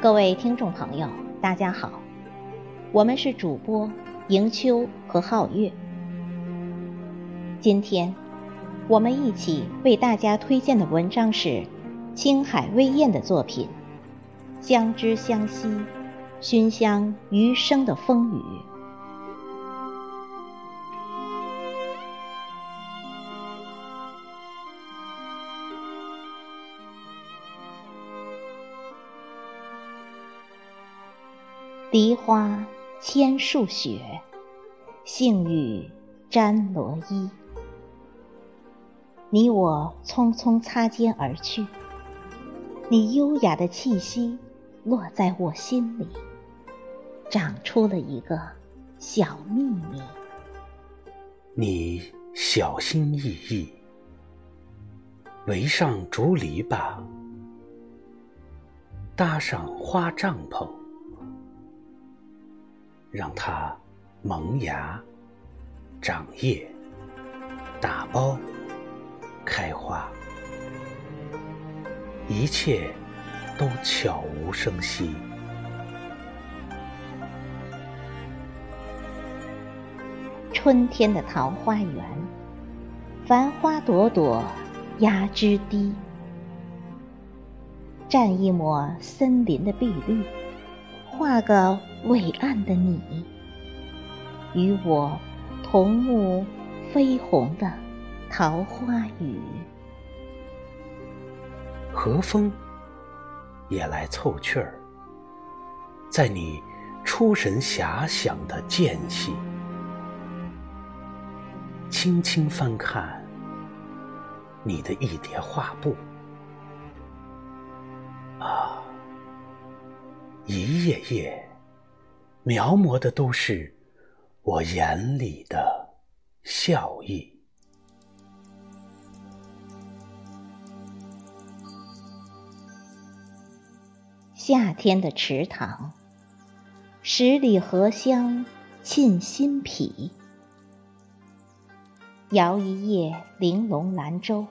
各位听众朋友，大家好，我们是主播迎秋和皓月。今天我们一起为大家推荐的文章是青海微燕的作品《相知相惜，熏香余生的风雨》。梨花千树雪，杏雨沾罗衣。你我匆匆擦肩而去，你优雅的气息落在我心里，长出了一个小秘密。你小心翼翼，围上竹篱笆，搭上花帐篷。让它萌芽、长叶、打苞、开花，一切都悄无声息。春天的桃花源，繁花朵朵压枝低，蘸一抹森林的碧绿。画个伟岸的你，与我同沐绯红的桃花雨。和风也来凑趣儿，在你出神遐想的间隙，轻轻翻看你的一叠画布。啊一页页描摹的都是我眼里的笑意。夏天的池塘，十里荷香沁心脾。摇一叶玲珑兰舟，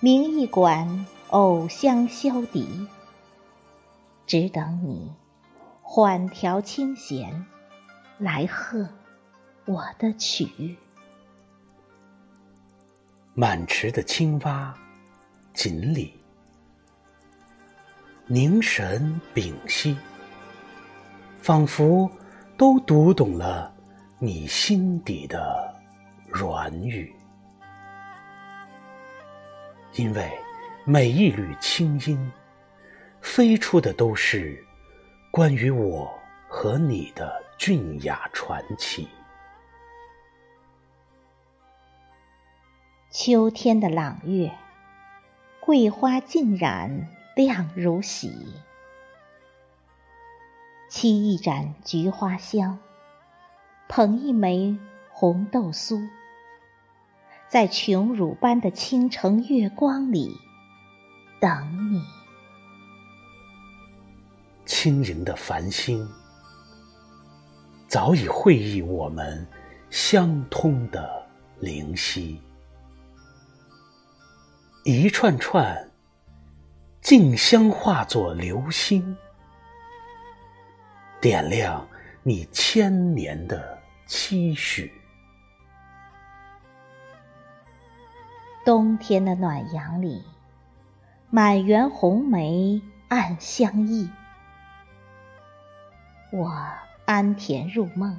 鸣一管藕香箫笛。只等你缓调清弦，来和我的曲。满池的青蛙、锦鲤，凝神屏息，仿佛都读懂了你心底的软语。因为每一缕清音。飞出的都是关于我和你的俊雅传奇。秋天的朗月，桂花尽染亮如洗，沏一盏菊花香，捧一枚红豆酥，在琼乳般的倾城月光里等你。轻盈的繁星，早已会意我们相通的灵犀。一串串静香化作流星，点亮你千年的期许。冬天的暖阳里，满园红梅暗香溢。我安恬入梦，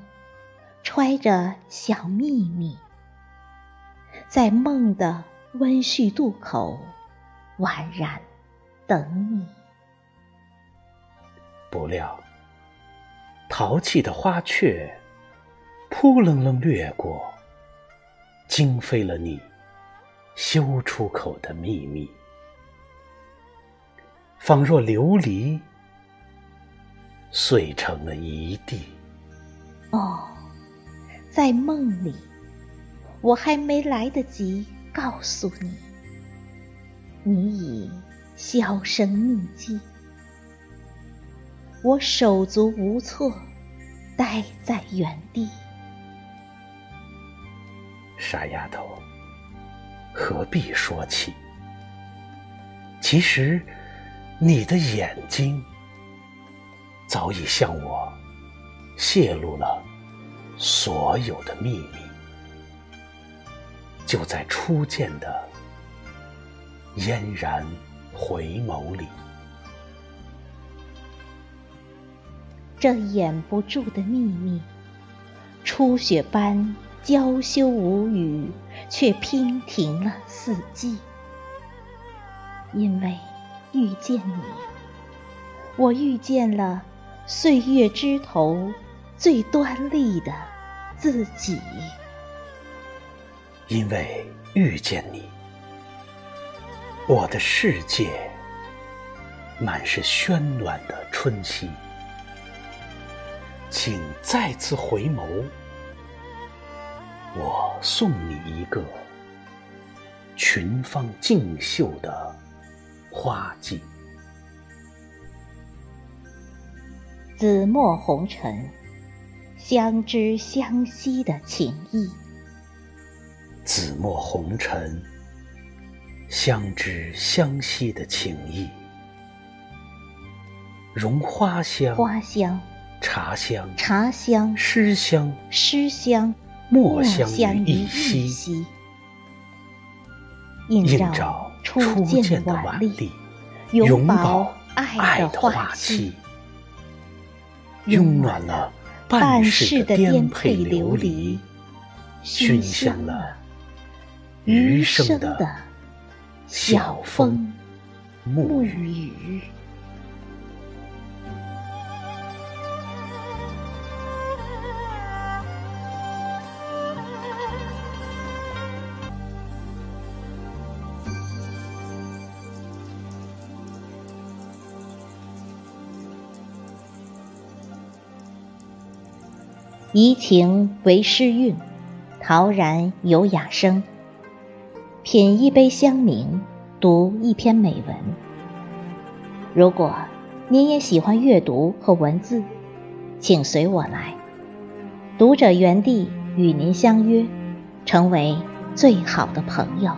揣着小秘密，在梦的温煦渡口，宛然等你。不料，淘气的花雀扑棱棱掠过，惊飞了你修出口的秘密，仿若琉璃碎成了一地。哦，在梦里，我还没来得及告诉你，你已销声匿迹，我手足无措，呆在原地。傻丫头，何必说起？其实，你的眼睛早已向我泄露了所有的秘密。就在初见的嫣然回眸里，这掩不住的秘密，初雪般娇羞无语，却娉婷了四季。因为遇见你，我遇见了岁月枝头最端丽的自己。因为遇见你，我的世界满是喧暖的春熙。请再次回眸，我送你一个群芳竞秀的花季。紫陌红尘，相知相惜的情谊。紫陌红尘，相知相惜的情谊，融花香，花香，茶香，茶香，诗香，诗香，墨香于一息，映照初见的晚丽，永葆爱的花期，拥暖了半世的颠沛流离，熏香了。余生的晓风暮雨，怡情为诗韵，陶然有雅声。品一杯香茗，读一篇美文。如果您也喜欢阅读和文字，请随我来，读者园地与您相约，成为最好的朋友。